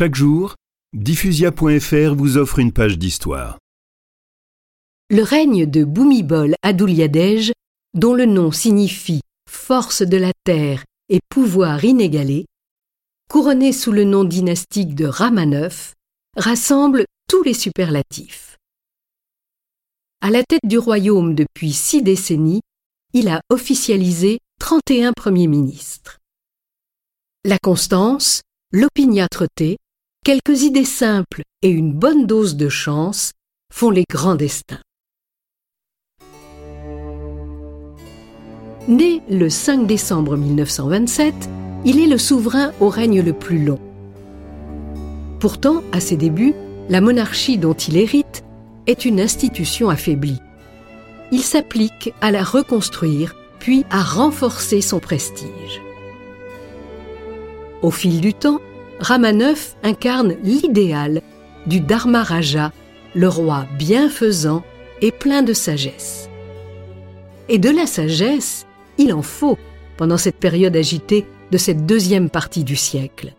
Chaque jour, diffusia.fr vous offre une page d'histoire. Le règne de Bhumibol Adulyadej, dont le nom signifie force de la terre et pouvoir inégalé, couronné sous le nom dynastique de Rama rassemble tous les superlatifs. À la tête du royaume depuis six décennies, il a officialisé 31 premiers ministres. La constance, l'opiniâtreté, quelques idées simples et une bonne dose de chance font les grands destins. Né le 5 décembre 1927, il est le souverain au règne le plus long. Pourtant, à ses débuts, la monarchie dont il hérite est une institution affaiblie. Il s'applique à la reconstruire puis à renforcer son prestige. Au fil du temps, Rama incarne l'idéal du Dharma Raja, le roi bienfaisant et plein de sagesse. Et de la sagesse, il en faut pendant cette période agitée de cette deuxième partie du siècle.